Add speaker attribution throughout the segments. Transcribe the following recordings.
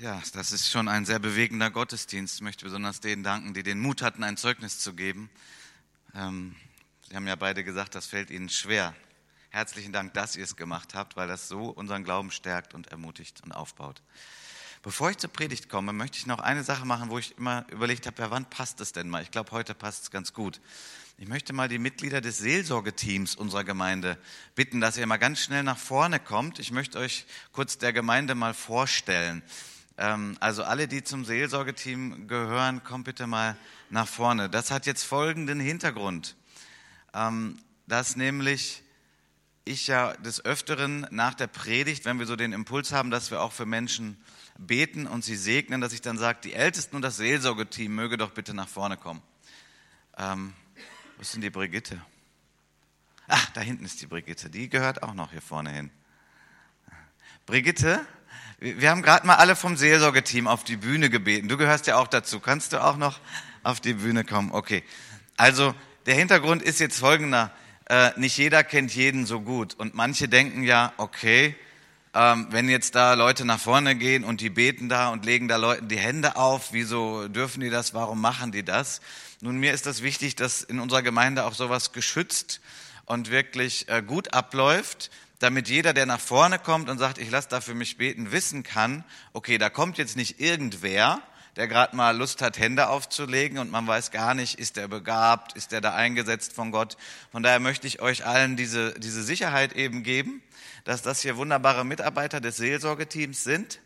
Speaker 1: Ja, das ist schon ein sehr bewegender Gottesdienst. Ich möchte besonders denen danken, die den Mut hatten, ein Zeugnis zu geben. Ähm, Sie haben ja beide gesagt, das fällt Ihnen schwer. Herzlichen Dank, dass ihr es gemacht habt, weil das so unseren Glauben stärkt und ermutigt und aufbaut. Bevor ich zur Predigt komme, möchte ich noch eine Sache machen, wo ich immer überlegt habe, ja, wann passt es denn mal? Ich glaube, heute passt es ganz gut. Ich möchte mal die Mitglieder des Seelsorgeteams unserer Gemeinde bitten, dass ihr mal ganz schnell nach vorne kommt. Ich möchte euch kurz der Gemeinde mal vorstellen. Ähm, also alle, die zum Seelsorgeteam gehören, kommt bitte mal nach vorne. Das hat jetzt folgenden Hintergrund, ähm, dass nämlich ich ja des Öfteren nach der Predigt, wenn wir so den Impuls haben, dass wir auch für Menschen beten und sie segnen, dass ich dann sage, die Ältesten und das Seelsorgeteam möge doch bitte nach vorne kommen. Ähm, wo ist denn die Brigitte? Ach, da hinten ist die Brigitte. Die gehört auch noch hier vorne hin. Brigitte, wir haben gerade mal alle vom Seelsorgeteam auf die Bühne gebeten. Du gehörst ja auch dazu. Kannst du auch noch auf die Bühne kommen? Okay. Also der Hintergrund ist jetzt folgender. Äh, nicht jeder kennt jeden so gut. Und manche denken ja, okay, ähm, wenn jetzt da Leute nach vorne gehen und die beten da und legen da Leuten die Hände auf, wieso dürfen die das? Warum machen die das? Nun, mir ist das wichtig, dass in unserer Gemeinde auch sowas geschützt und wirklich äh, gut abläuft damit jeder, der nach vorne kommt und sagt, ich lasse da für mich beten, wissen kann, okay, da kommt jetzt nicht irgendwer, der gerade mal Lust hat, Hände aufzulegen und man weiß gar nicht, ist der begabt, ist der da eingesetzt von Gott. Von daher möchte ich euch allen diese, diese Sicherheit eben geben, dass das hier wunderbare Mitarbeiter des Seelsorgeteams sind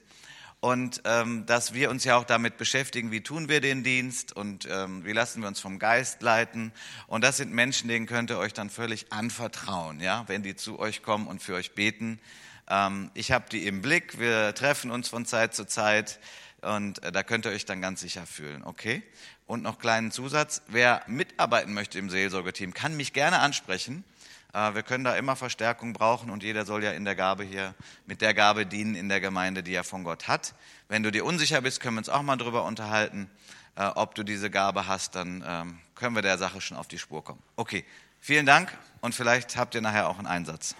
Speaker 1: und ähm, dass wir uns ja auch damit beschäftigen, wie tun wir den Dienst und ähm, wie lassen wir uns vom Geist leiten. Und das sind Menschen, denen könnt ihr euch dann völlig anvertrauen, ja, wenn die zu euch kommen und für euch beten. Ähm, ich habe die im Blick, wir treffen uns von Zeit zu Zeit und äh, da könnt ihr euch dann ganz sicher fühlen, okay? Und noch kleinen Zusatz, wer mitarbeiten möchte im Seelsorgeteam, kann mich gerne ansprechen. Äh, wir können da immer Verstärkung brauchen und jeder soll ja in der Gabe hier mit der Gabe dienen in der Gemeinde, die er von Gott hat. Wenn du dir unsicher bist, können wir uns auch mal darüber unterhalten, äh, ob du diese Gabe hast, dann ähm, können wir der Sache schon auf die Spur kommen. Okay, vielen Dank und vielleicht habt ihr nachher auch einen Einsatz.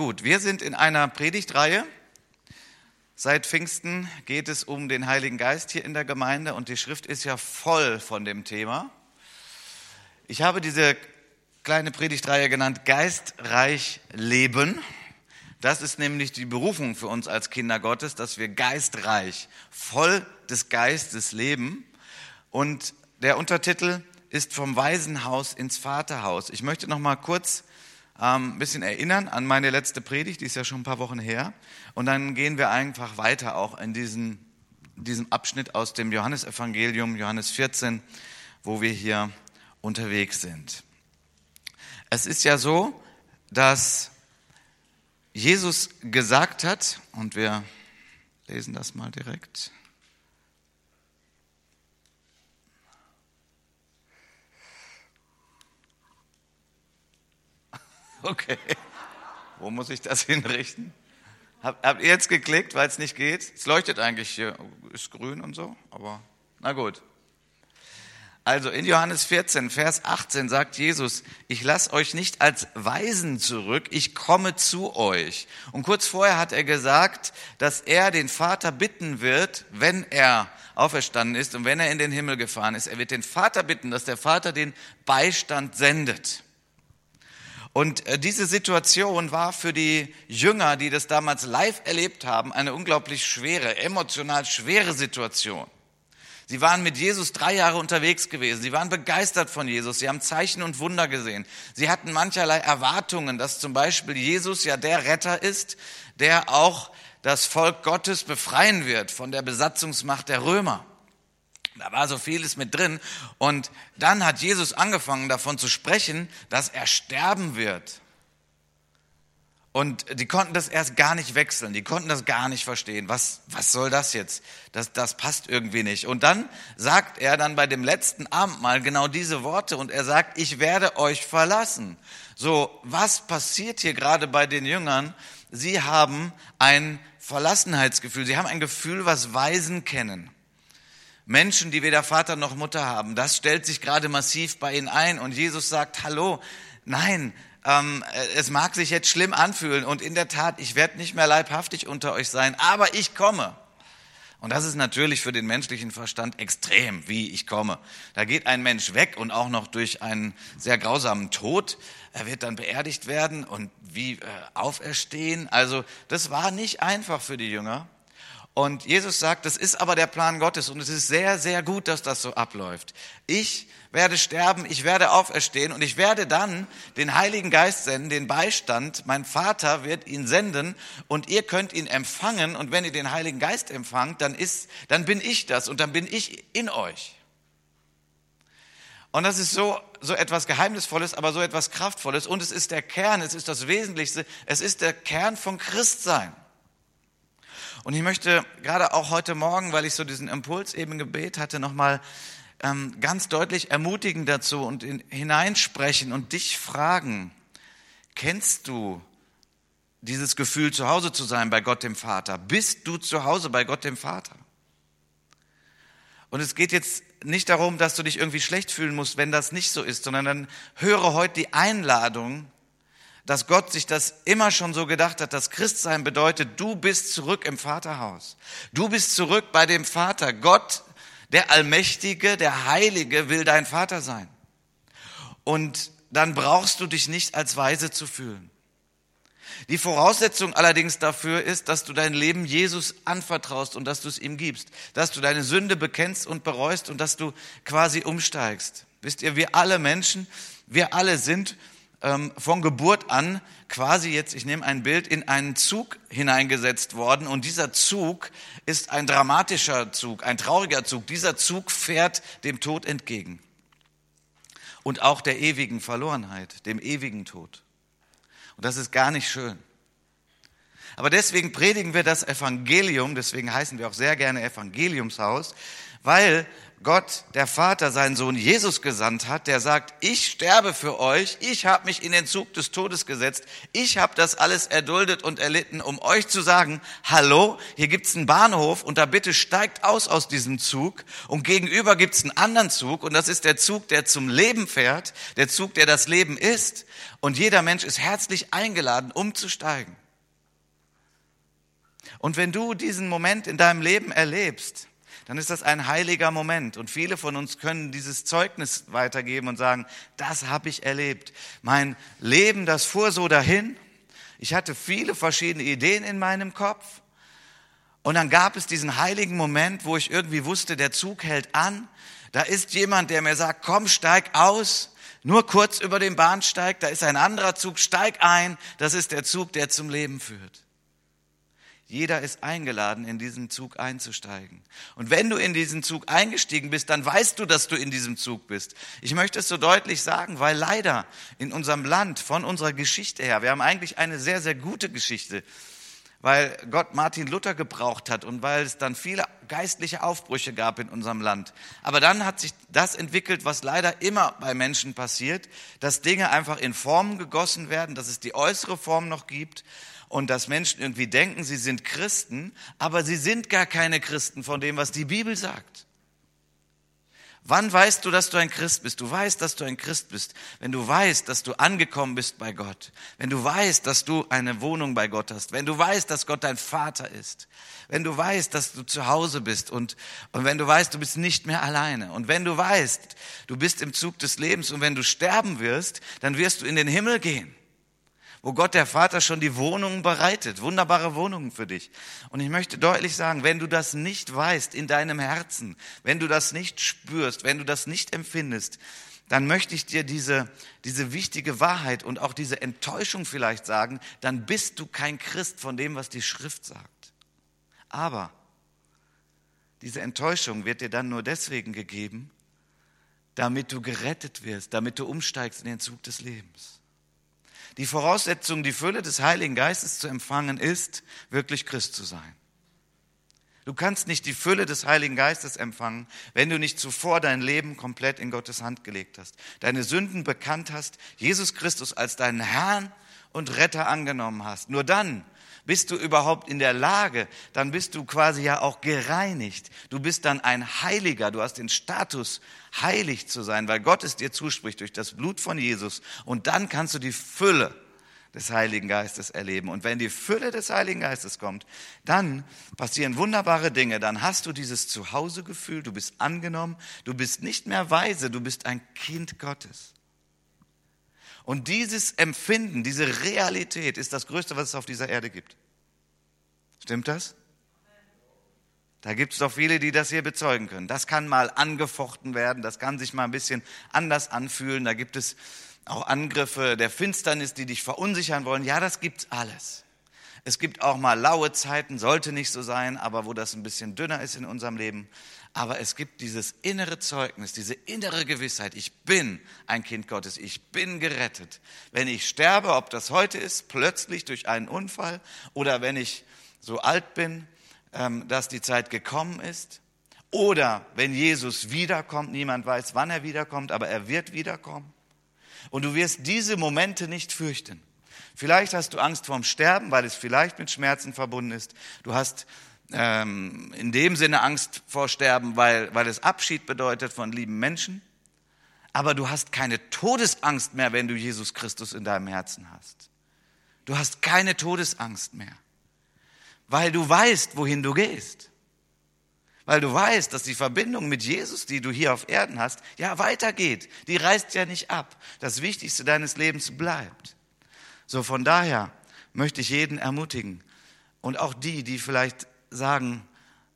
Speaker 1: Gut, wir sind in einer Predigtreihe. Seit Pfingsten geht es um den Heiligen Geist hier in der Gemeinde und die Schrift ist ja voll von dem Thema. Ich habe diese kleine Predigtreihe genannt Geistreich leben. Das ist nämlich die Berufung für uns als Kinder Gottes, dass wir geistreich, voll des Geistes leben. Und der Untertitel ist vom Waisenhaus ins Vaterhaus. Ich möchte noch mal kurz ein bisschen erinnern an meine letzte Predigt, die ist ja schon ein paar Wochen her. Und dann gehen wir einfach weiter auch in diesen, diesem Abschnitt aus dem Johannesevangelium, Johannes 14, wo wir hier unterwegs sind. Es ist ja so, dass Jesus gesagt hat, und wir lesen das mal direkt. Okay. Wo muss ich das hinrichten? Hab, habt ihr jetzt geklickt, weil es nicht geht? Es leuchtet eigentlich hier, ist grün und so, aber na gut. Also in Johannes 14, Vers 18 sagt Jesus, ich lasse euch nicht als Weisen zurück, ich komme zu euch. Und kurz vorher hat er gesagt, dass er den Vater bitten wird, wenn er auferstanden ist und wenn er in den Himmel gefahren ist. Er wird den Vater bitten, dass der Vater den Beistand sendet. Und äh, diese Situation war für die Jünger, die das damals live erlebt haben, eine unglaublich schwere, emotional schwere Situation. Sie waren mit Jesus drei Jahre unterwegs gewesen. Sie waren begeistert von Jesus. Sie haben Zeichen und Wunder gesehen. Sie hatten mancherlei Erwartungen, dass zum Beispiel Jesus ja der Retter ist, der auch das Volk Gottes befreien wird von der Besatzungsmacht der Römer. Da war so vieles mit drin. Und dann hat Jesus angefangen davon zu sprechen, dass er sterben wird. Und die konnten das erst gar nicht wechseln, die konnten das gar nicht verstehen. Was, was soll das jetzt? Das, das passt irgendwie nicht. Und dann sagt er dann bei dem letzten Abendmahl genau diese Worte und er sagt, ich werde euch verlassen. So, was passiert hier gerade bei den Jüngern? Sie haben ein Verlassenheitsgefühl, sie haben ein Gefühl, was Weisen kennen. Menschen, die weder Vater noch Mutter haben. Das stellt sich gerade massiv bei ihnen ein. Und Jesus sagt, hallo, nein, ähm, es mag sich jetzt schlimm anfühlen. Und in der Tat, ich werde nicht mehr leibhaftig unter euch sein, aber ich komme. Und das ist natürlich für den menschlichen Verstand extrem, wie ich komme. Da geht ein Mensch weg und auch noch durch einen sehr grausamen Tod. Er wird dann beerdigt werden und wie äh, auferstehen. Also das war nicht einfach für die Jünger. Und Jesus sagt, das ist aber der Plan Gottes und es ist sehr, sehr gut, dass das so abläuft. Ich werde sterben, ich werde auferstehen und ich werde dann den Heiligen Geist senden, den Beistand. Mein Vater wird ihn senden und ihr könnt ihn empfangen und wenn ihr den Heiligen Geist empfangt, dann ist, dann bin ich das und dann bin ich in euch. Und das ist so, so etwas Geheimnisvolles, aber so etwas Kraftvolles und es ist der Kern, es ist das Wesentlichste, es ist der Kern von Christsein. Und ich möchte gerade auch heute Morgen, weil ich so diesen Impuls eben Gebet hatte, nochmal ähm, ganz deutlich ermutigen dazu und in, hineinsprechen und dich fragen, kennst du dieses Gefühl, zu Hause zu sein bei Gott dem Vater? Bist du zu Hause bei Gott dem Vater? Und es geht jetzt nicht darum, dass du dich irgendwie schlecht fühlen musst, wenn das nicht so ist, sondern dann höre heute die Einladung, dass Gott sich das immer schon so gedacht hat, dass Christsein bedeutet, du bist zurück im Vaterhaus. Du bist zurück bei dem Vater. Gott der Allmächtige, der Heilige will dein Vater sein. Und dann brauchst du dich nicht als Weise zu fühlen. Die Voraussetzung allerdings dafür ist, dass du dein Leben Jesus anvertraust und dass du es ihm gibst, dass du deine Sünde bekennst und bereust und dass du quasi umsteigst. Wisst ihr, wir alle Menschen, wir alle sind ähm, von Geburt an quasi jetzt, ich nehme ein Bild, in einen Zug hineingesetzt worden. Und dieser Zug ist ein dramatischer Zug, ein trauriger Zug. Dieser Zug fährt dem Tod entgegen. Und auch der ewigen Verlorenheit, dem ewigen Tod. Und das ist gar nicht schön. Aber deswegen predigen wir das Evangelium, deswegen heißen wir auch sehr gerne Evangeliumshaus, weil Gott, der Vater, seinen Sohn Jesus gesandt hat, der sagt, ich sterbe für euch, ich habe mich in den Zug des Todes gesetzt, ich habe das alles erduldet und erlitten, um euch zu sagen, hallo, hier gibt's einen Bahnhof und da bitte steigt aus aus diesem Zug und gegenüber gibt's einen anderen Zug und das ist der Zug, der zum Leben fährt, der Zug, der das Leben ist und jeder Mensch ist herzlich eingeladen, umzusteigen. Und wenn du diesen Moment in deinem Leben erlebst, dann ist das ein heiliger Moment. Und viele von uns können dieses Zeugnis weitergeben und sagen, das habe ich erlebt. Mein Leben, das fuhr so dahin. Ich hatte viele verschiedene Ideen in meinem Kopf. Und dann gab es diesen heiligen Moment, wo ich irgendwie wusste, der Zug hält an. Da ist jemand, der mir sagt, komm, steig aus. Nur kurz über den Bahnsteig, da ist ein anderer Zug, steig ein. Das ist der Zug, der zum Leben führt. Jeder ist eingeladen, in diesen Zug einzusteigen. Und wenn du in diesen Zug eingestiegen bist, dann weißt du, dass du in diesem Zug bist. Ich möchte es so deutlich sagen, weil leider in unserem Land, von unserer Geschichte her, wir haben eigentlich eine sehr, sehr gute Geschichte, weil Gott Martin Luther gebraucht hat und weil es dann viele geistliche Aufbrüche gab in unserem Land. Aber dann hat sich das entwickelt, was leider immer bei Menschen passiert, dass Dinge einfach in Formen gegossen werden, dass es die äußere Form noch gibt und dass Menschen irgendwie denken, sie sind Christen, aber sie sind gar keine Christen von dem, was die Bibel sagt. Wann weißt du, dass du ein Christ bist? Du weißt, dass du ein Christ bist, wenn du weißt, dass du angekommen bist bei Gott, wenn du weißt, dass du eine Wohnung bei Gott hast, wenn du weißt, dass Gott dein Vater ist, wenn du weißt, dass du zu Hause bist und, und wenn du weißt, du bist nicht mehr alleine. Und wenn du weißt, du bist im Zug des Lebens und wenn du sterben wirst, dann wirst du in den Himmel gehen wo Gott der Vater schon die Wohnungen bereitet, wunderbare Wohnungen für dich. Und ich möchte deutlich sagen, wenn du das nicht weißt in deinem Herzen, wenn du das nicht spürst, wenn du das nicht empfindest, dann möchte ich dir diese, diese wichtige Wahrheit und auch diese Enttäuschung vielleicht sagen, dann bist du kein Christ von dem, was die Schrift sagt. Aber diese Enttäuschung wird dir dann nur deswegen gegeben, damit du gerettet wirst, damit du umsteigst in den Zug des Lebens. Die Voraussetzung, die Fülle des Heiligen Geistes zu empfangen, ist, wirklich Christ zu sein. Du kannst nicht die Fülle des Heiligen Geistes empfangen, wenn du nicht zuvor dein Leben komplett in Gottes Hand gelegt hast, deine Sünden bekannt hast, Jesus Christus als deinen Herrn und Retter angenommen hast. Nur dann bist du überhaupt in der Lage, dann bist du quasi ja auch gereinigt. Du bist dann ein Heiliger, du hast den Status, heilig zu sein, weil Gott es dir zuspricht durch das Blut von Jesus. Und dann kannst du die Fülle des Heiligen Geistes erleben. Und wenn die Fülle des Heiligen Geistes kommt, dann passieren wunderbare Dinge. Dann hast du dieses Zuhausegefühl, du bist angenommen, du bist nicht mehr weise, du bist ein Kind Gottes. Und dieses Empfinden, diese Realität ist das Größte, was es auf dieser Erde gibt. Stimmt das? Da gibt es doch viele, die das hier bezeugen können. Das kann mal angefochten werden, das kann sich mal ein bisschen anders anfühlen. Da gibt es auch Angriffe der Finsternis, die dich verunsichern wollen. Ja, das gibt's alles. Es gibt auch mal laue Zeiten, sollte nicht so sein, aber wo das ein bisschen dünner ist in unserem Leben. Aber es gibt dieses innere Zeugnis, diese innere Gewissheit, ich bin ein Kind Gottes, ich bin gerettet. Wenn ich sterbe, ob das heute ist, plötzlich durch einen Unfall oder wenn ich so alt bin, ähm, dass die Zeit gekommen ist, oder wenn Jesus wiederkommt, niemand weiß, wann er wiederkommt, aber er wird wiederkommen. Und du wirst diese Momente nicht fürchten. Vielleicht hast du Angst vorm Sterben, weil es vielleicht mit Schmerzen verbunden ist. Du hast ähm, in dem Sinne Angst vor Sterben, weil, weil es Abschied bedeutet von lieben Menschen. Aber du hast keine Todesangst mehr, wenn du Jesus Christus in deinem Herzen hast. Du hast keine Todesangst mehr, weil du weißt, wohin du gehst weil du weißt, dass die Verbindung mit Jesus, die du hier auf Erden hast, ja weitergeht. Die reißt ja nicht ab. Das Wichtigste deines Lebens bleibt. So von daher möchte ich jeden ermutigen und auch die, die vielleicht sagen,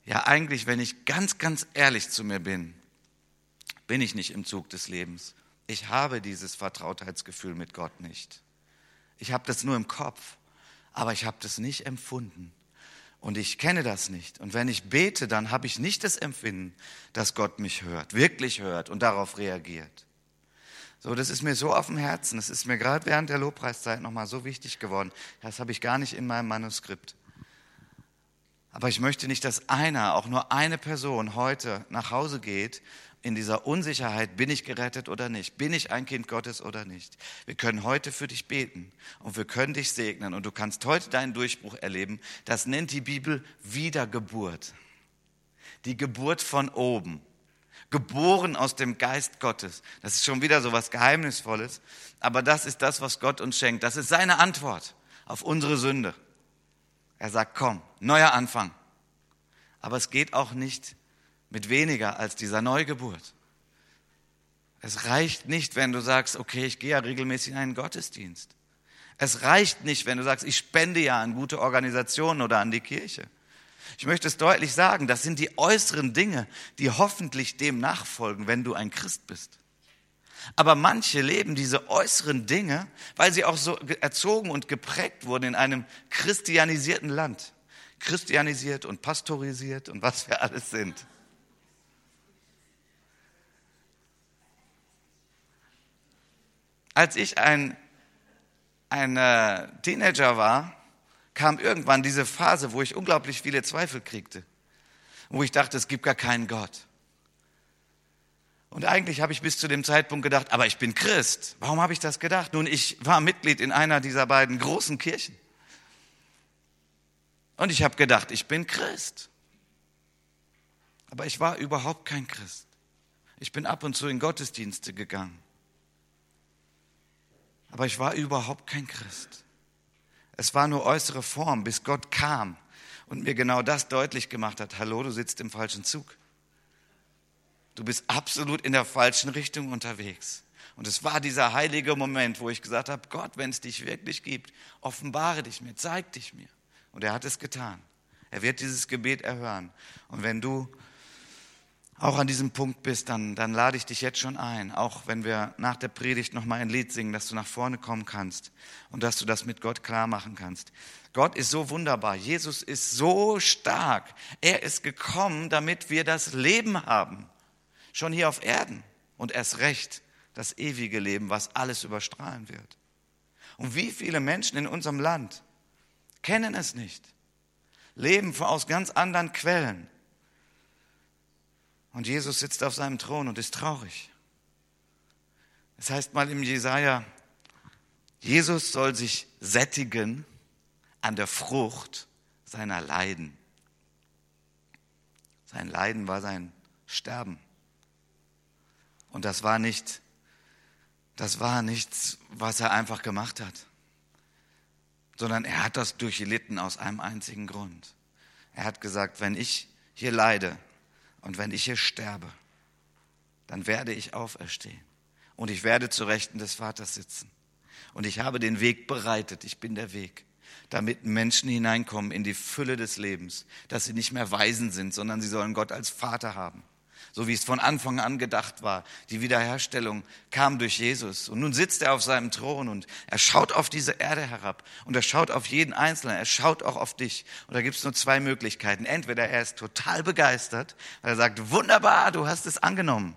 Speaker 1: ja eigentlich, wenn ich ganz, ganz ehrlich zu mir bin, bin ich nicht im Zug des Lebens. Ich habe dieses Vertrautheitsgefühl mit Gott nicht. Ich habe das nur im Kopf, aber ich habe das nicht empfunden. Und ich kenne das nicht. Und wenn ich bete, dann habe ich nicht das Empfinden, dass Gott mich hört, wirklich hört und darauf reagiert. So, das ist mir so auf dem Herzen. Das ist mir gerade während der Lobpreiszeit nochmal so wichtig geworden. Das habe ich gar nicht in meinem Manuskript. Aber ich möchte nicht, dass einer, auch nur eine Person heute nach Hause geht in dieser Unsicherheit, bin ich gerettet oder nicht? Bin ich ein Kind Gottes oder nicht? Wir können heute für dich beten und wir können dich segnen und du kannst heute deinen Durchbruch erleben. Das nennt die Bibel Wiedergeburt. Die Geburt von oben. Geboren aus dem Geist Gottes. Das ist schon wieder so was Geheimnisvolles. Aber das ist das, was Gott uns schenkt. Das ist seine Antwort auf unsere Sünde. Er sagt, komm, neuer Anfang. Aber es geht auch nicht mit weniger als dieser Neugeburt. Es reicht nicht, wenn du sagst, okay, ich gehe ja regelmäßig in einen Gottesdienst. Es reicht nicht, wenn du sagst, ich spende ja an gute Organisationen oder an die Kirche. Ich möchte es deutlich sagen, das sind die äußeren Dinge, die hoffentlich dem nachfolgen, wenn du ein Christ bist. Aber manche leben diese äußeren Dinge, weil sie auch so erzogen und geprägt wurden in einem christianisierten Land. Christianisiert und pastorisiert und was wir alles sind. Als ich ein, ein äh, Teenager war, kam irgendwann diese Phase, wo ich unglaublich viele Zweifel kriegte. Wo ich dachte, es gibt gar keinen Gott. Und eigentlich habe ich bis zu dem Zeitpunkt gedacht, aber ich bin Christ. Warum habe ich das gedacht? Nun, ich war Mitglied in einer dieser beiden großen Kirchen. Und ich habe gedacht, ich bin Christ. Aber ich war überhaupt kein Christ. Ich bin ab und zu in Gottesdienste gegangen aber ich war überhaupt kein Christ. Es war nur äußere Form, bis Gott kam und mir genau das deutlich gemacht hat. Hallo, du sitzt im falschen Zug. Du bist absolut in der falschen Richtung unterwegs. Und es war dieser heilige Moment, wo ich gesagt habe, Gott, wenn es dich wirklich gibt, offenbare dich mir, zeig dich mir. Und er hat es getan. Er wird dieses Gebet erhören. Und wenn du auch an diesem Punkt bist, dann, dann lade ich dich jetzt schon ein, auch wenn wir nach der Predigt nochmal ein Lied singen, dass du nach vorne kommen kannst und dass du das mit Gott klar machen kannst. Gott ist so wunderbar. Jesus ist so stark. Er ist gekommen, damit wir das Leben haben. Schon hier auf Erden. Und erst recht das ewige Leben, was alles überstrahlen wird. Und wie viele Menschen in unserem Land kennen es nicht, leben aus ganz anderen Quellen und Jesus sitzt auf seinem Thron und ist traurig. Es heißt mal im Jesaja, Jesus soll sich sättigen an der Frucht seiner Leiden. Sein Leiden war sein Sterben. Und das war nicht, das war nichts, was er einfach gemacht hat, sondern er hat das durchlitten aus einem einzigen Grund. Er hat gesagt, wenn ich hier leide und wenn ich hier sterbe, dann werde ich auferstehen. Und ich werde zu Rechten des Vaters sitzen. Und ich habe den Weg bereitet, ich bin der Weg, damit Menschen hineinkommen in die Fülle des Lebens, dass sie nicht mehr Waisen sind, sondern sie sollen Gott als Vater haben so wie es von Anfang an gedacht war. Die Wiederherstellung kam durch Jesus. Und nun sitzt er auf seinem Thron und er schaut auf diese Erde herab und er schaut auf jeden Einzelnen, er schaut auch auf dich. Und da gibt es nur zwei Möglichkeiten. Entweder er ist total begeistert, weil er sagt, wunderbar, du hast es angenommen.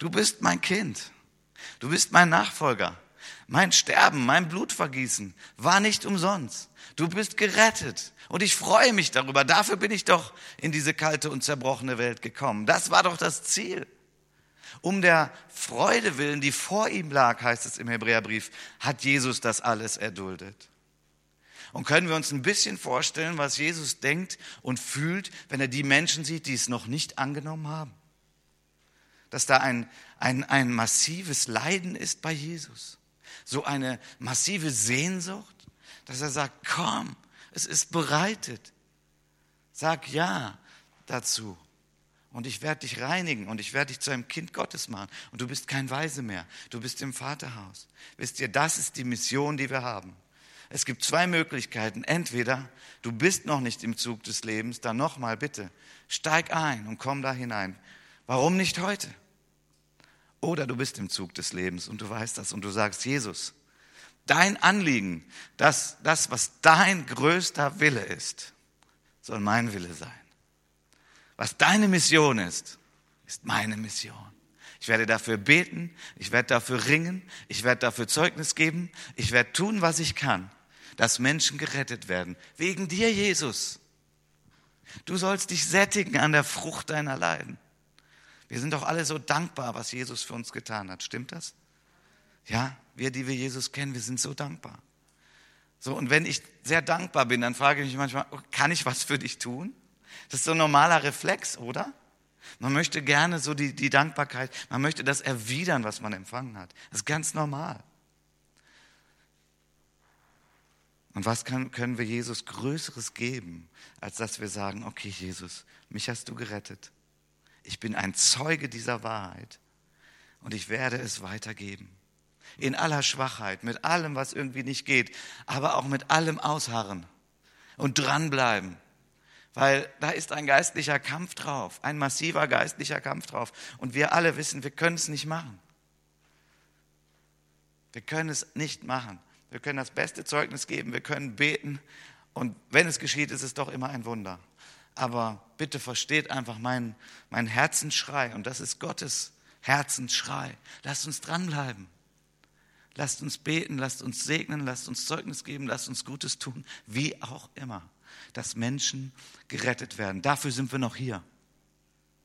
Speaker 1: Du bist mein Kind. Du bist mein Nachfolger. Mein Sterben, mein Blutvergießen war nicht umsonst. Du bist gerettet. Und ich freue mich darüber. Dafür bin ich doch in diese kalte und zerbrochene Welt gekommen. Das war doch das Ziel. Um der Freude willen, die vor ihm lag, heißt es im Hebräerbrief, hat Jesus das alles erduldet. Und können wir uns ein bisschen vorstellen, was Jesus denkt und fühlt, wenn er die Menschen sieht, die es noch nicht angenommen haben? Dass da ein, ein, ein massives Leiden ist bei Jesus. So eine massive Sehnsucht, dass er sagt, komm, es ist bereitet. Sag ja dazu. Und ich werde dich reinigen und ich werde dich zu einem Kind Gottes machen. Und du bist kein Weise mehr. Du bist im Vaterhaus. Wisst ihr, das ist die Mission, die wir haben. Es gibt zwei Möglichkeiten. Entweder du bist noch nicht im Zug des Lebens, dann nochmal bitte, steig ein und komm da hinein. Warum nicht heute? Oder du bist im Zug des Lebens und du weißt das und du sagst, Jesus, dein Anliegen, dass das, was dein größter Wille ist, soll mein Wille sein. Was deine Mission ist, ist meine Mission. Ich werde dafür beten, ich werde dafür ringen, ich werde dafür Zeugnis geben, ich werde tun, was ich kann, dass Menschen gerettet werden. Wegen dir, Jesus. Du sollst dich sättigen an der Frucht deiner Leiden. Wir sind doch alle so dankbar, was Jesus für uns getan hat. Stimmt das? Ja, wir, die wir Jesus kennen, wir sind so dankbar. So, und wenn ich sehr dankbar bin, dann frage ich mich manchmal, oh, kann ich was für dich tun? Das ist so ein normaler Reflex, oder? Man möchte gerne so die, die Dankbarkeit, man möchte das erwidern, was man empfangen hat. Das ist ganz normal. Und was kann, können wir Jesus Größeres geben, als dass wir sagen, okay Jesus, mich hast du gerettet. Ich bin ein Zeuge dieser Wahrheit und ich werde es weitergeben in aller Schwachheit, mit allem, was irgendwie nicht geht, aber auch mit allem ausharren und dranbleiben. Weil da ist ein geistlicher Kampf drauf, ein massiver geistlicher Kampf drauf. Und wir alle wissen, wir können es nicht machen. Wir können es nicht machen. Wir können das beste Zeugnis geben, wir können beten. Und wenn es geschieht, ist es doch immer ein Wunder. Aber bitte versteht einfach meinen mein Herzensschrei. Und das ist Gottes Herzensschrei. Lasst uns dranbleiben. Lasst uns beten, lasst uns segnen, lasst uns Zeugnis geben, lasst uns Gutes tun, wie auch immer, dass Menschen gerettet werden. Dafür sind wir noch hier.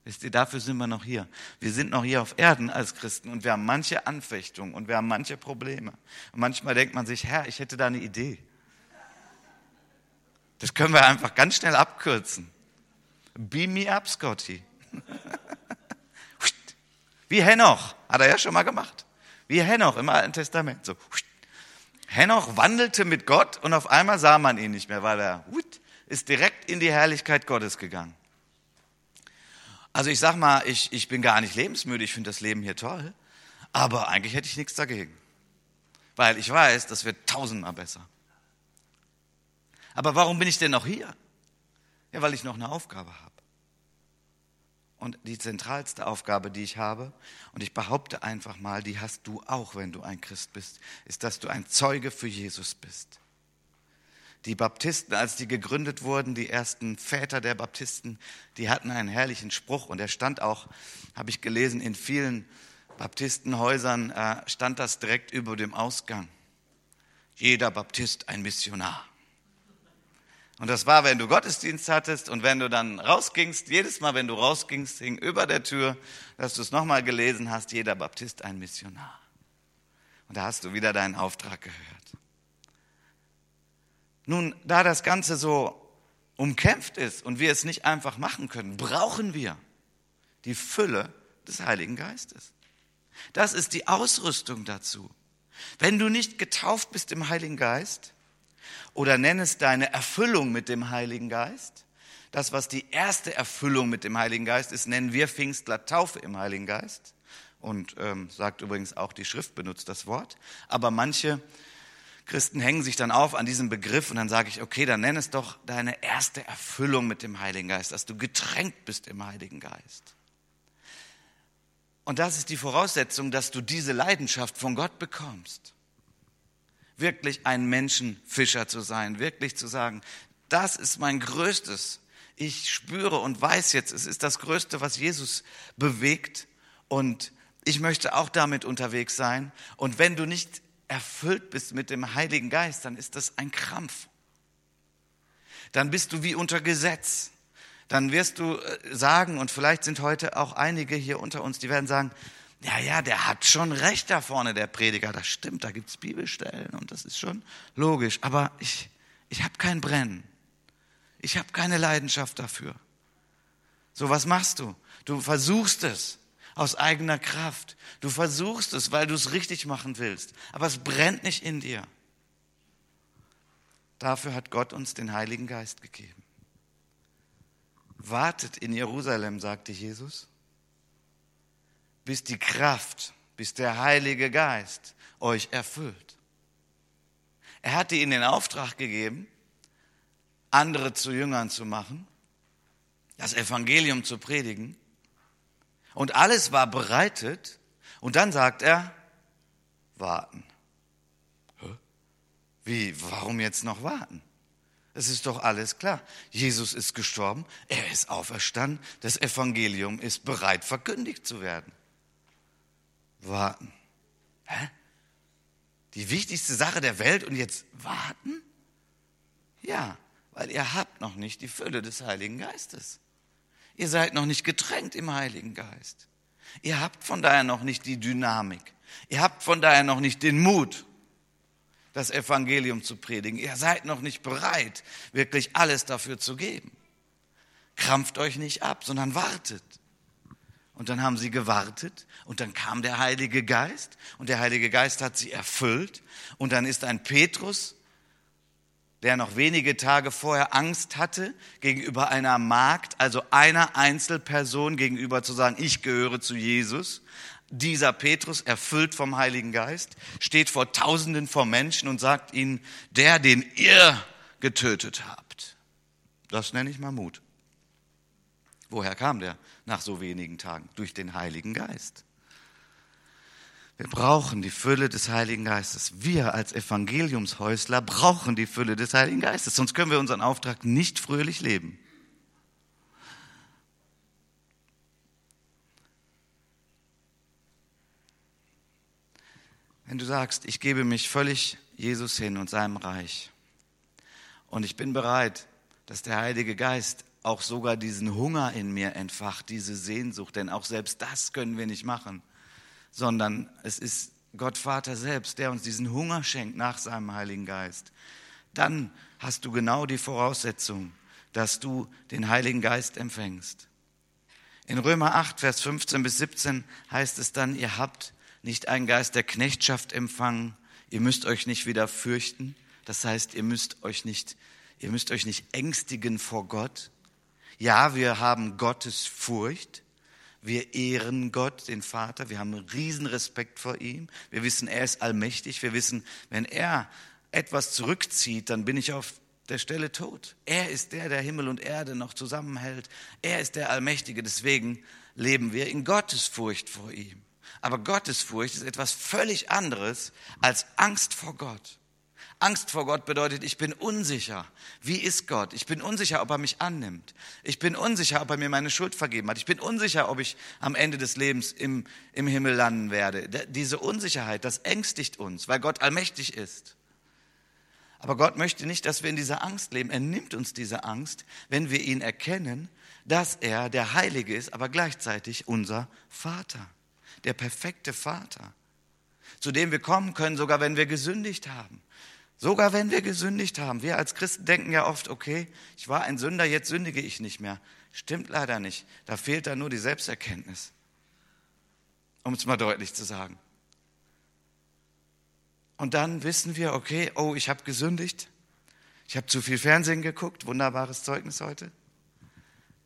Speaker 1: Wisst ihr, dafür sind wir noch hier. Wir sind noch hier auf Erden als Christen und wir haben manche Anfechtungen und wir haben manche Probleme. Und manchmal denkt man sich, Herr, ich hätte da eine Idee. Das können wir einfach ganz schnell abkürzen. Beam me up, Scotty. Wie Henoch, hat er ja schon mal gemacht. Wie Henoch im Alten Testament. So. Henoch wandelte mit Gott und auf einmal sah man ihn nicht mehr, weil er ist direkt in die Herrlichkeit Gottes gegangen. Also ich sag mal, ich, ich bin gar nicht lebensmüde, ich finde das Leben hier toll, aber eigentlich hätte ich nichts dagegen, weil ich weiß, das wird tausendmal besser. Aber warum bin ich denn noch hier? Ja, weil ich noch eine Aufgabe habe und die zentralste Aufgabe, die ich habe, und ich behaupte einfach mal, die hast du auch, wenn du ein Christ bist, ist, dass du ein Zeuge für Jesus bist. Die Baptisten, als die gegründet wurden, die ersten Väter der Baptisten, die hatten einen herrlichen Spruch und er stand auch, habe ich gelesen, in vielen Baptistenhäusern äh, stand das direkt über dem Ausgang. Jeder Baptist ein Missionar. Und das war, wenn du Gottesdienst hattest und wenn du dann rausgingst, jedes Mal, wenn du rausgingst, hing über der Tür, dass du es nochmal gelesen hast, jeder Baptist ein Missionar. Und da hast du wieder deinen Auftrag gehört. Nun, da das Ganze so umkämpft ist und wir es nicht einfach machen können, brauchen wir die Fülle des Heiligen Geistes. Das ist die Ausrüstung dazu. Wenn du nicht getauft bist im Heiligen Geist oder nenn es deine Erfüllung mit dem Heiligen Geist, das, was die erste Erfüllung mit dem Heiligen Geist ist, nennen wir Pfingstler Taufe im Heiligen Geist. Und ähm, sagt übrigens auch die Schrift benutzt das Wort. Aber manche Christen hängen sich dann auf an diesem Begriff und dann sage ich, okay, dann nenn es doch deine erste Erfüllung mit dem Heiligen Geist, dass du getränkt bist im Heiligen Geist. Und das ist die Voraussetzung, dass du diese Leidenschaft von Gott bekommst. Wirklich ein Menschenfischer zu sein, wirklich zu sagen, das ist mein größtes. Ich spüre und weiß jetzt, es ist das Größte, was Jesus bewegt und ich möchte auch damit unterwegs sein. Und wenn du nicht erfüllt bist mit dem Heiligen Geist, dann ist das ein Krampf. Dann bist du wie unter Gesetz dann wirst du äh, sagen, und vielleicht sind heute auch einige hier unter uns, die werden sagen, ja, ja, der hat schon recht da vorne, der Prediger, das stimmt, da gibt's Bibelstellen und das ist schon logisch, aber ich, ich habe kein Brennen, ich habe keine Leidenschaft dafür. So, was machst du? Du versuchst es aus eigener Kraft, du versuchst es, weil du es richtig machen willst, aber es brennt nicht in dir. Dafür hat Gott uns den Heiligen Geist gegeben. Wartet in Jerusalem, sagte Jesus, bis die Kraft, bis der Heilige Geist euch erfüllt. Er hatte ihnen den Auftrag gegeben, andere zu Jüngern zu machen, das Evangelium zu predigen. Und alles war bereitet. Und dann sagt er, warten. Wie, warum jetzt noch warten? Es ist doch alles klar. Jesus ist gestorben, er ist auferstanden, das Evangelium ist bereit, verkündigt zu werden. Warten. Hä? Die wichtigste Sache der Welt und jetzt warten? Ja, weil ihr habt noch nicht die Fülle des Heiligen Geistes. Ihr seid noch nicht getränkt im Heiligen Geist. Ihr habt von daher noch nicht die Dynamik. Ihr habt von daher noch nicht den Mut das Evangelium zu predigen. Ihr seid noch nicht bereit, wirklich alles dafür zu geben. Krampft euch nicht ab, sondern wartet. Und dann haben sie gewartet und dann kam der Heilige Geist und der Heilige Geist hat sie erfüllt und dann ist ein Petrus, der noch wenige Tage vorher Angst hatte, gegenüber einer Magd, also einer Einzelperson gegenüber zu sagen, ich gehöre zu Jesus, dieser Petrus, erfüllt vom Heiligen Geist, steht vor Tausenden von Menschen und sagt ihnen, der, den ihr getötet habt. Das nenne ich mal Mut. Woher kam der nach so wenigen Tagen? Durch den Heiligen Geist. Wir brauchen die Fülle des Heiligen Geistes. Wir als Evangeliumshäusler brauchen die Fülle des Heiligen Geistes, sonst können wir unseren Auftrag nicht fröhlich leben. Wenn du sagst, ich gebe mich völlig Jesus hin und seinem Reich und ich bin bereit, dass der Heilige Geist auch sogar diesen Hunger in mir entfacht, diese Sehnsucht, denn auch selbst das können wir nicht machen, sondern es ist Gott Vater selbst, der uns diesen Hunger schenkt nach seinem Heiligen Geist. Dann hast du genau die Voraussetzung, dass du den Heiligen Geist empfängst. In Römer 8, Vers 15 bis 17 heißt es dann, ihr habt nicht einen Geist der Knechtschaft empfangen. Ihr müsst euch nicht wieder fürchten. Das heißt, ihr müsst euch nicht, ihr müsst euch nicht ängstigen vor Gott. Ja, wir haben Gottes Furcht. Wir ehren Gott, den Vater. Wir haben einen Riesenrespekt vor ihm. Wir wissen, er ist allmächtig. Wir wissen, wenn er etwas zurückzieht, dann bin ich auf der Stelle tot. Er ist der, der Himmel und Erde noch zusammenhält. Er ist der Allmächtige. Deswegen leben wir in Gottes Furcht vor ihm. Aber Gottesfurcht ist etwas völlig anderes als Angst vor Gott. Angst vor Gott bedeutet, ich bin unsicher. Wie ist Gott? Ich bin unsicher, ob er mich annimmt. Ich bin unsicher, ob er mir meine Schuld vergeben hat. Ich bin unsicher, ob ich am Ende des Lebens im, im Himmel landen werde. Diese Unsicherheit, das ängstigt uns, weil Gott allmächtig ist. Aber Gott möchte nicht, dass wir in dieser Angst leben. Er nimmt uns diese Angst, wenn wir ihn erkennen, dass er der Heilige ist, aber gleichzeitig unser Vater der perfekte Vater, zu dem wir kommen können, sogar wenn wir gesündigt haben. Sogar wenn wir gesündigt haben. Wir als Christen denken ja oft, okay, ich war ein Sünder, jetzt sündige ich nicht mehr. Stimmt leider nicht. Da fehlt dann nur die Selbsterkenntnis. Um es mal deutlich zu sagen. Und dann wissen wir, okay, oh, ich habe gesündigt. Ich habe zu viel Fernsehen geguckt. Wunderbares Zeugnis heute.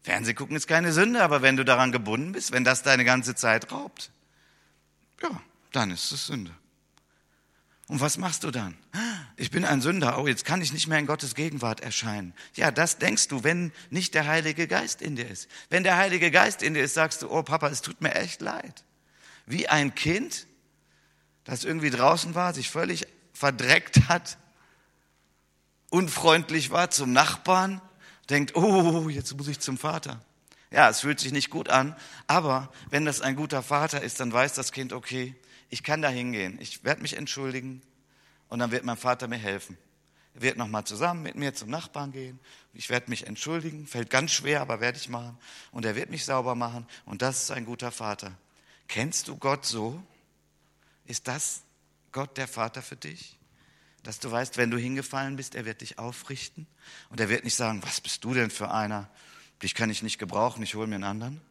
Speaker 1: Fernsehen gucken ist keine Sünde, aber wenn du daran gebunden bist, wenn das deine ganze Zeit raubt, ja, dann ist es Sünde. Und was machst du dann? Ich bin ein Sünder. Oh, jetzt kann ich nicht mehr in Gottes Gegenwart erscheinen. Ja, das denkst du, wenn nicht der Heilige Geist in dir ist. Wenn der Heilige Geist in dir ist, sagst du, oh Papa, es tut mir echt leid. Wie ein Kind, das irgendwie draußen war, sich völlig verdreckt hat, unfreundlich war zum Nachbarn, denkt, oh, jetzt muss ich zum Vater. Ja, es fühlt sich nicht gut an, aber wenn das ein guter Vater ist, dann weiß das Kind, okay, ich kann da hingehen, ich werde mich entschuldigen und dann wird mein Vater mir helfen. Er wird nochmal zusammen mit mir zum Nachbarn gehen. Ich werde mich entschuldigen, fällt ganz schwer, aber werde ich machen. Und er wird mich sauber machen und das ist ein guter Vater. Kennst du Gott so? Ist das Gott der Vater für dich? Dass du weißt, wenn du hingefallen bist, er wird dich aufrichten und er wird nicht sagen, was bist du denn für einer? Dich kann ich nicht gebrauchen, ich hole mir einen anderen.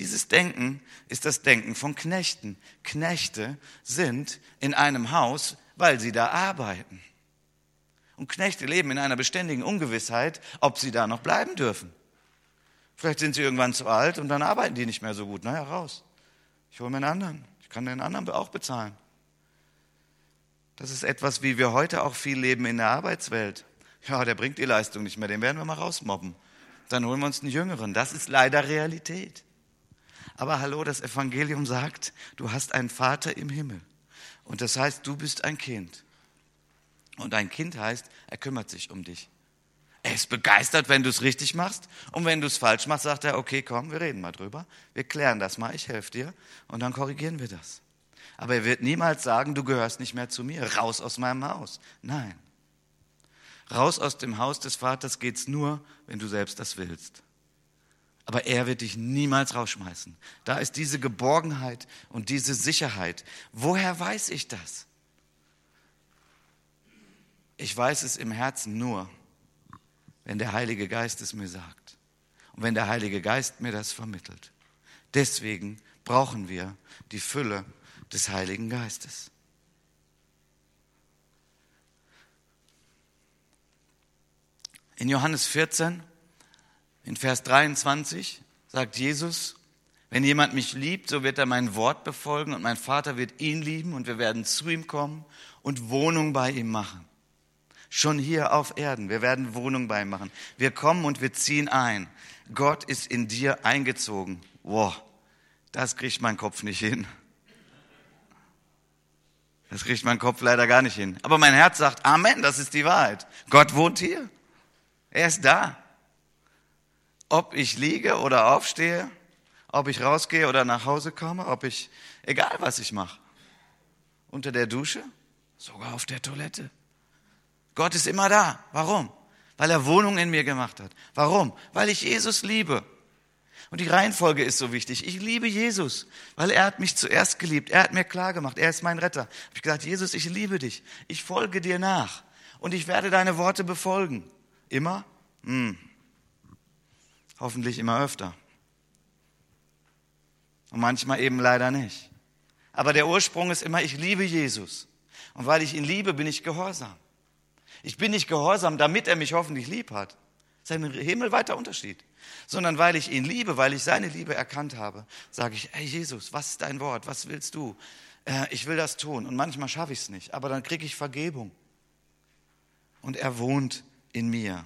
Speaker 1: Dieses Denken ist das Denken von Knechten. Knechte sind in einem Haus, weil sie da arbeiten. Und Knechte leben in einer beständigen Ungewissheit, ob sie da noch bleiben dürfen. Vielleicht sind sie irgendwann zu alt und dann arbeiten die nicht mehr so gut. Naja, raus. Ich hole mir einen anderen. Ich kann den anderen auch bezahlen. Das ist etwas, wie wir heute auch viel leben in der Arbeitswelt. Ja, der bringt die Leistung nicht mehr, den werden wir mal rausmobben. Dann holen wir uns einen Jüngeren. Das ist leider Realität. Aber hallo, das Evangelium sagt, du hast einen Vater im Himmel. Und das heißt, du bist ein Kind. Und ein Kind heißt, er kümmert sich um dich. Er ist begeistert, wenn du es richtig machst. Und wenn du es falsch machst, sagt er, okay, komm, wir reden mal drüber. Wir klären das mal, ich helfe dir. Und dann korrigieren wir das. Aber er wird niemals sagen, du gehörst nicht mehr zu mir, raus aus meinem Haus. Nein. Raus aus dem Haus des Vaters geht's nur, wenn du selbst das willst. Aber er wird dich niemals rausschmeißen. Da ist diese Geborgenheit und diese Sicherheit. Woher weiß ich das? Ich weiß es im Herzen nur, wenn der Heilige Geist es mir sagt und wenn der Heilige Geist mir das vermittelt. Deswegen brauchen wir die Fülle des Heiligen Geistes. In Johannes 14, in Vers 23 sagt Jesus, wenn jemand mich liebt, so wird er mein Wort befolgen und mein Vater wird ihn lieben und wir werden zu ihm kommen und Wohnung bei ihm machen. Schon hier auf Erden, wir werden Wohnung bei ihm machen. Wir kommen und wir ziehen ein. Gott ist in dir eingezogen. Wow, das kriegt mein Kopf nicht hin. Das kriegt mein Kopf leider gar nicht hin. Aber mein Herz sagt, Amen, das ist die Wahrheit. Gott wohnt hier. Er ist da. Ob ich liege oder aufstehe, ob ich rausgehe oder nach Hause komme, ob ich, egal was ich mache. Unter der Dusche, sogar auf der Toilette. Gott ist immer da. Warum? Weil er Wohnung in mir gemacht hat. Warum? Weil ich Jesus liebe. Und die Reihenfolge ist so wichtig. Ich liebe Jesus, weil er hat mich zuerst geliebt. Er hat mir klar gemacht, er ist mein Retter. Hab ich gesagt, Jesus, ich liebe dich. Ich folge dir nach und ich werde deine Worte befolgen. Immer? Hm. Hoffentlich immer öfter. Und manchmal eben leider nicht. Aber der Ursprung ist immer, ich liebe Jesus. Und weil ich ihn liebe, bin ich gehorsam. Ich bin nicht gehorsam, damit er mich hoffentlich lieb hat. Das ist ein himmelweiter Unterschied sondern weil ich ihn liebe, weil ich seine Liebe erkannt habe, sage ich, hey Jesus, was ist dein Wort? Was willst du? Äh, ich will das tun. Und manchmal schaffe ich es nicht, aber dann kriege ich Vergebung. Und er wohnt in mir.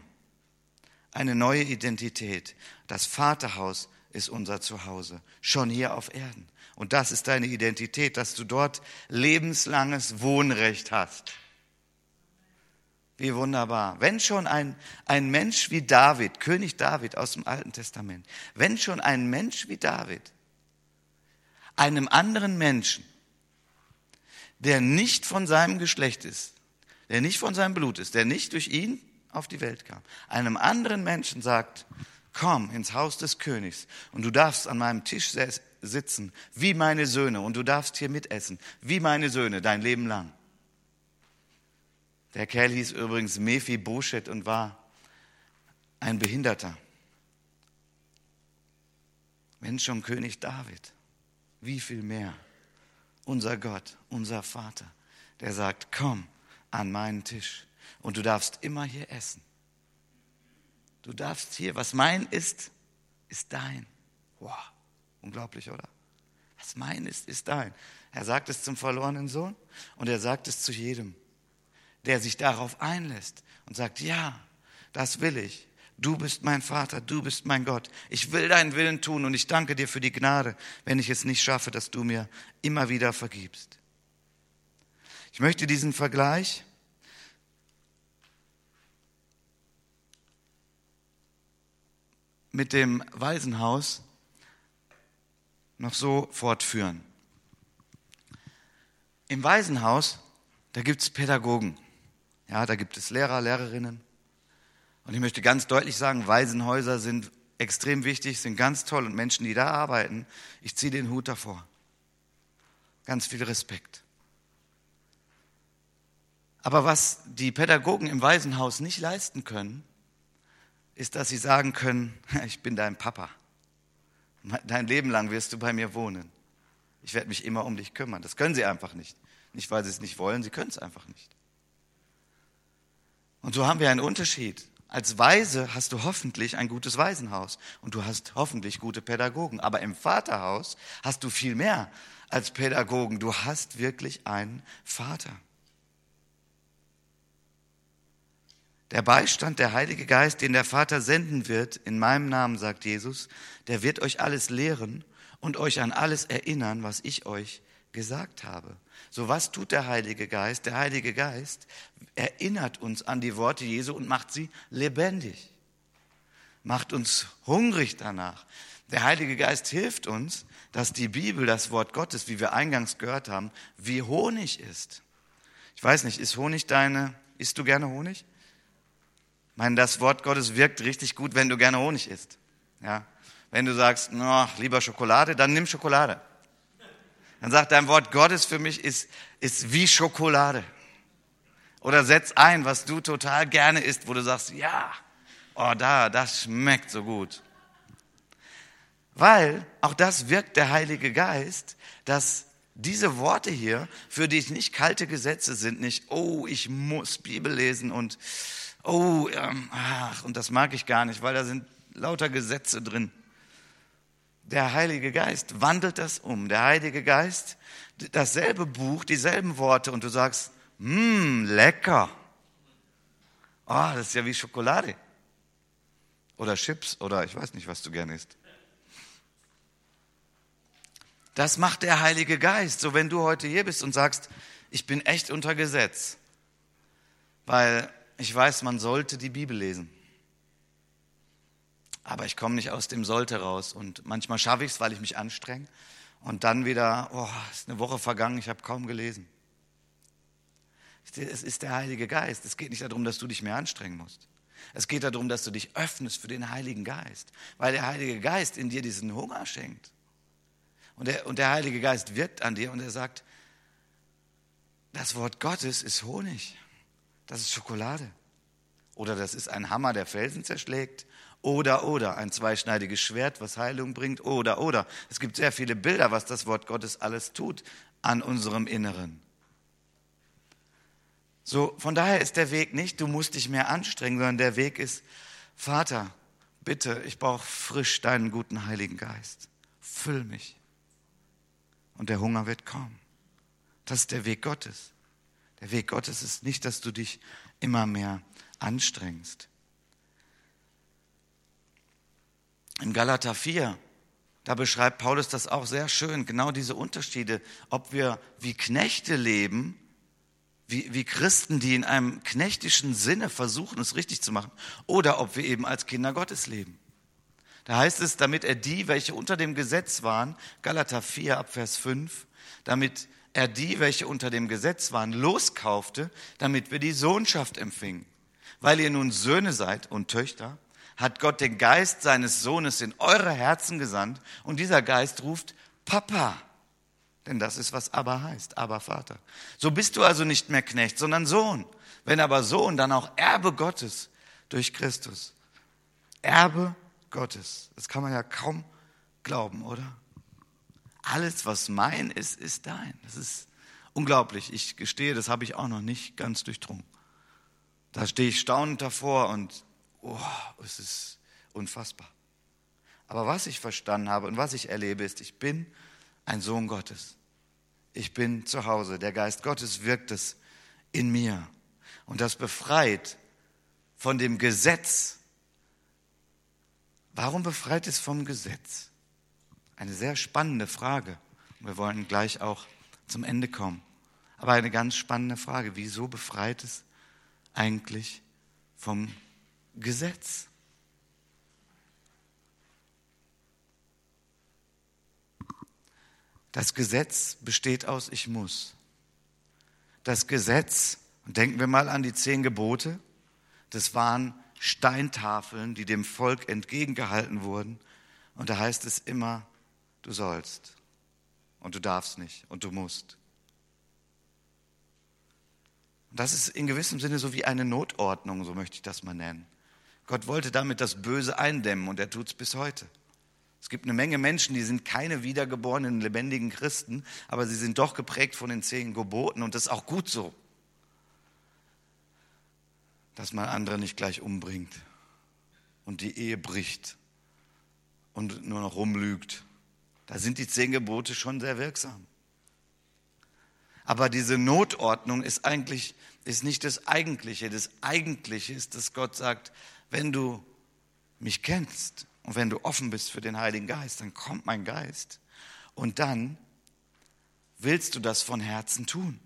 Speaker 1: Eine neue Identität. Das Vaterhaus ist unser Zuhause, schon hier auf Erden. Und das ist deine Identität, dass du dort lebenslanges Wohnrecht hast. Wie wunderbar. Wenn schon ein, ein Mensch wie David, König David aus dem Alten Testament, wenn schon ein Mensch wie David einem anderen Menschen, der nicht von seinem Geschlecht ist, der nicht von seinem Blut ist, der nicht durch ihn auf die Welt kam, einem anderen Menschen sagt, komm ins Haus des Königs und du darfst an meinem Tisch sitzen, wie meine Söhne, und du darfst hier mitessen, wie meine Söhne, dein Leben lang. Der Kerl hieß übrigens Mephi Boshet und war ein Behinderter. Wenn schon König David, wie viel mehr unser Gott, unser Vater, der sagt, komm an meinen Tisch und du darfst immer hier essen. Du darfst hier, was mein ist, ist dein. Wow, unglaublich, oder? Was mein ist, ist dein. Er sagt es zum verlorenen Sohn und er sagt es zu jedem, der sich darauf einlässt und sagt, ja, das will ich. Du bist mein Vater, du bist mein Gott. Ich will deinen Willen tun und ich danke dir für die Gnade, wenn ich es nicht schaffe, dass du mir immer wieder vergibst. Ich möchte diesen Vergleich mit dem Waisenhaus noch so fortführen. Im Waisenhaus, da gibt es Pädagogen. Ja, da gibt es Lehrer, Lehrerinnen. Und ich möchte ganz deutlich sagen, Waisenhäuser sind extrem wichtig, sind ganz toll und Menschen, die da arbeiten, ich ziehe den Hut davor. Ganz viel Respekt. Aber was die Pädagogen im Waisenhaus nicht leisten können, ist, dass sie sagen können, ich bin dein Papa. Dein Leben lang wirst du bei mir wohnen. Ich werde mich immer um dich kümmern. Das können sie einfach nicht. Nicht, weil sie es nicht wollen, sie können es einfach nicht. Und so haben wir einen Unterschied. Als Weise hast du hoffentlich ein gutes Waisenhaus und du hast hoffentlich gute Pädagogen. Aber im Vaterhaus hast du viel mehr als Pädagogen. Du hast wirklich einen Vater. Der Beistand, der Heilige Geist, den der Vater senden wird, in meinem Namen, sagt Jesus, der wird euch alles lehren und euch an alles erinnern, was ich euch gesagt habe. So was tut der Heilige Geist? Der Heilige Geist erinnert uns an die Worte Jesu und macht sie lebendig, macht uns hungrig danach. Der Heilige Geist hilft uns, dass die Bibel, das Wort Gottes, wie wir eingangs gehört haben, wie Honig ist. Ich weiß nicht, ist Honig deine, isst du gerne Honig? Ich meine, das Wort Gottes wirkt richtig gut, wenn du gerne Honig isst. Ja? Wenn du sagst, no, lieber Schokolade, dann nimm Schokolade. Dann sagt dein Wort Gottes für mich ist, ist wie Schokolade. Oder setz ein, was du total gerne isst, wo du sagst, ja, oh da, das schmeckt so gut. Weil auch das wirkt der Heilige Geist, dass diese Worte hier für dich nicht kalte Gesetze sind, nicht, oh, ich muss Bibel lesen und oh, ähm, ach, und das mag ich gar nicht, weil da sind lauter Gesetze drin. Der Heilige Geist wandelt das um. Der Heilige Geist, dasselbe Buch, dieselben Worte und du sagst, mmm, lecker. Oh, das ist ja wie Schokolade. Oder Chips oder ich weiß nicht, was du gerne isst. Das macht der Heilige Geist. So, wenn du heute hier bist und sagst, ich bin echt unter Gesetz, weil ich weiß, man sollte die Bibel lesen. Aber ich komme nicht aus dem Sollte raus. Und manchmal schaffe ich es, weil ich mich anstrenge. Und dann wieder, oh, ist eine Woche vergangen, ich habe kaum gelesen. Es ist der Heilige Geist. Es geht nicht darum, dass du dich mehr anstrengen musst. Es geht darum, dass du dich öffnest für den Heiligen Geist, weil der Heilige Geist in dir diesen Hunger schenkt. Und der, und der Heilige Geist wirkt an dir und er sagt, das Wort Gottes ist Honig. Das ist Schokolade. Oder das ist ein Hammer, der Felsen zerschlägt. Oder, oder, ein zweischneidiges Schwert, was Heilung bringt. Oder, oder. Es gibt sehr viele Bilder, was das Wort Gottes alles tut an unserem Inneren. So, von daher ist der Weg nicht, du musst dich mehr anstrengen, sondern der Weg ist, Vater, bitte, ich brauche frisch deinen guten Heiligen Geist. Füll mich. Und der Hunger wird kommen. Das ist der Weg Gottes. Der Weg Gottes ist nicht, dass du dich immer mehr anstrengst. Im Galater 4, da beschreibt Paulus das auch sehr schön, genau diese Unterschiede, ob wir wie Knechte leben, wie, wie Christen, die in einem knechtischen Sinne versuchen, es richtig zu machen, oder ob wir eben als Kinder Gottes leben. Da heißt es, damit er die, welche unter dem Gesetz waren, Galater 4 ab Vers 5, damit er die, welche unter dem Gesetz waren, loskaufte, damit wir die Sohnschaft empfingen. Weil ihr nun Söhne seid und Töchter, hat Gott den Geist seines Sohnes in eure Herzen gesandt und dieser Geist ruft Papa. Denn das ist, was aber heißt, aber Vater. So bist du also nicht mehr Knecht, sondern Sohn. Wenn aber Sohn, dann auch Erbe Gottes durch Christus. Erbe Gottes. Das kann man ja kaum glauben, oder? Alles, was mein ist, ist dein. Das ist unglaublich. Ich gestehe, das habe ich auch noch nicht ganz durchdrungen. Da stehe ich staunend davor und oh, es ist unfassbar. Aber was ich verstanden habe und was ich erlebe, ist, ich bin ein Sohn Gottes. Ich bin zu Hause. Der Geist Gottes wirkt es in mir. Und das befreit von dem Gesetz. Warum befreit es vom Gesetz? Eine sehr spannende Frage. Wir wollen gleich auch zum Ende kommen. Aber eine ganz spannende Frage. Wieso befreit es eigentlich vom Gesetz? Das Gesetz besteht aus ich muss. Das Gesetz, denken wir mal an die zehn Gebote, das waren Steintafeln, die dem Volk entgegengehalten wurden. Und da heißt es immer, du sollst und du darfst nicht und du musst. Und das ist in gewissem Sinne so wie eine Notordnung, so möchte ich das mal nennen. Gott wollte damit das Böse eindämmen und er tut es bis heute. Es gibt eine Menge Menschen, die sind keine wiedergeborenen, lebendigen Christen, aber sie sind doch geprägt von den zehn Geboten und das ist auch gut so, dass man andere nicht gleich umbringt und die Ehe bricht und nur noch rumlügt. Da sind die zehn Gebote schon sehr wirksam. Aber diese Notordnung ist eigentlich ist nicht das Eigentliche. Das Eigentliche ist, dass Gott sagt, wenn du mich kennst, und wenn du offen bist für den Heiligen Geist, dann kommt mein Geist. Und dann willst du das von Herzen tun.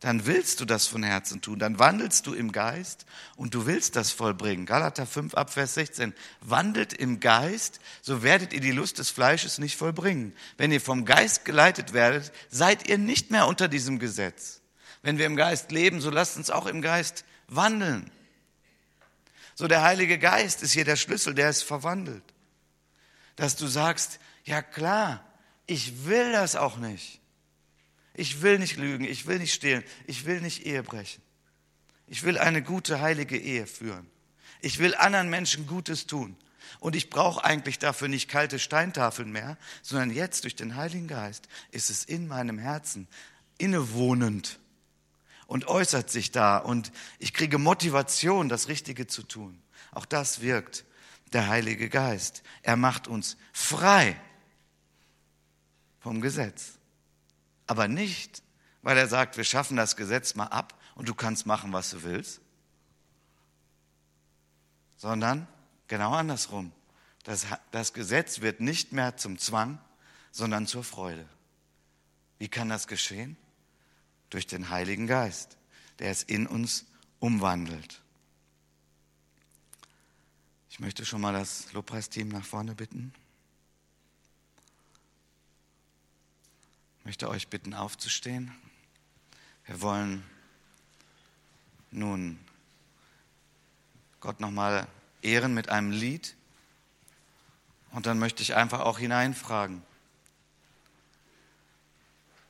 Speaker 1: Dann willst du das von Herzen tun. Dann wandelst du im Geist und du willst das vollbringen. Galater 5 ab Vers 16. Wandelt im Geist, so werdet ihr die Lust des Fleisches nicht vollbringen. Wenn ihr vom Geist geleitet werdet, seid ihr nicht mehr unter diesem Gesetz. Wenn wir im Geist leben, so lasst uns auch im Geist wandeln. So der Heilige Geist ist hier der Schlüssel, der es verwandelt. Dass du sagst, ja klar, ich will das auch nicht. Ich will nicht lügen, ich will nicht stehlen, ich will nicht Ehe brechen. Ich will eine gute, heilige Ehe führen. Ich will anderen Menschen Gutes tun. Und ich brauche eigentlich dafür nicht kalte Steintafeln mehr, sondern jetzt durch den Heiligen Geist ist es in meinem Herzen innewohnend und äußert sich da und ich kriege Motivation, das Richtige zu tun. Auch das wirkt der Heilige Geist. Er macht uns frei vom Gesetz. Aber nicht, weil er sagt, wir schaffen das Gesetz mal ab und du kannst machen, was du willst, sondern genau andersrum. Das, das Gesetz wird nicht mehr zum Zwang, sondern zur Freude. Wie kann das geschehen? durch den Heiligen Geist, der es in uns umwandelt. Ich möchte schon mal das Lobpreisteam nach vorne bitten. Möchte euch bitten, aufzustehen. Wir wollen nun Gott nochmal ehren mit einem Lied. Und dann möchte ich einfach auch hineinfragen.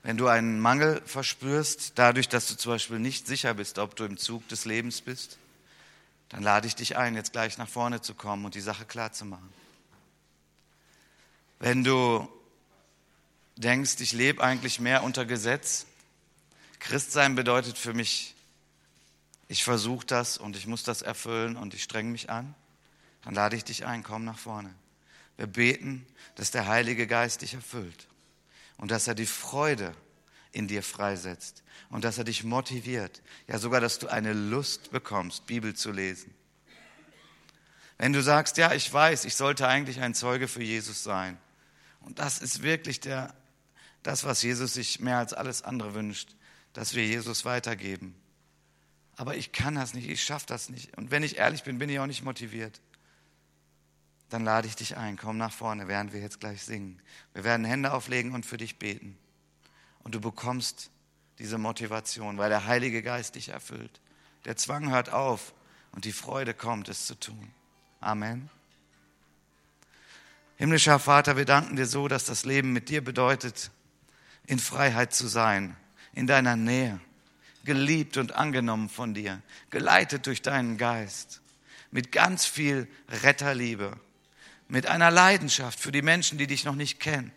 Speaker 1: Wenn du einen Mangel verspürst, dadurch, dass du zum Beispiel nicht sicher bist, ob du im Zug des Lebens bist, dann lade ich dich ein, jetzt gleich nach vorne zu kommen und die Sache klar zu machen. Wenn du denkst, ich lebe eigentlich mehr unter Gesetz, Christsein bedeutet für mich, ich versuche das und ich muss das erfüllen und ich strenge mich an, dann lade ich dich ein, komm nach vorne. Wir beten, dass der Heilige Geist dich erfüllt und dass er die Freude in dir freisetzt und dass er dich motiviert, ja sogar, dass du eine Lust bekommst, Bibel zu lesen. Wenn du sagst, ja, ich weiß, ich sollte eigentlich ein Zeuge für Jesus sein. Und das ist wirklich der, das, was Jesus sich mehr als alles andere wünscht, dass wir Jesus weitergeben. Aber ich kann das nicht, ich schaffe das nicht. Und wenn ich ehrlich bin, bin ich auch nicht motiviert dann lade ich dich ein, komm nach vorne, während wir jetzt gleich singen. Wir werden Hände auflegen und für dich beten. Und du bekommst diese Motivation, weil der Heilige Geist dich erfüllt. Der Zwang hört auf und die Freude kommt, es zu tun. Amen. Himmlischer Vater, wir danken dir so, dass das Leben mit dir bedeutet, in Freiheit zu sein, in deiner Nähe, geliebt und angenommen von dir, geleitet durch deinen Geist, mit ganz viel Retterliebe, mit einer Leidenschaft für die Menschen, die dich noch nicht kennen.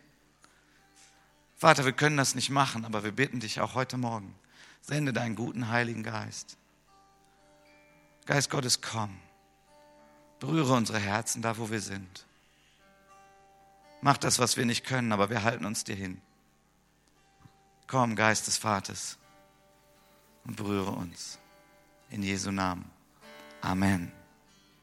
Speaker 1: Vater, wir können das nicht machen, aber wir bitten dich auch heute Morgen, sende deinen guten Heiligen Geist. Geist Gottes, komm, berühre unsere Herzen da, wo wir sind. Mach das, was wir nicht können, aber wir halten uns dir hin. Komm, Geist des Vaters, und berühre uns. In Jesu Namen. Amen.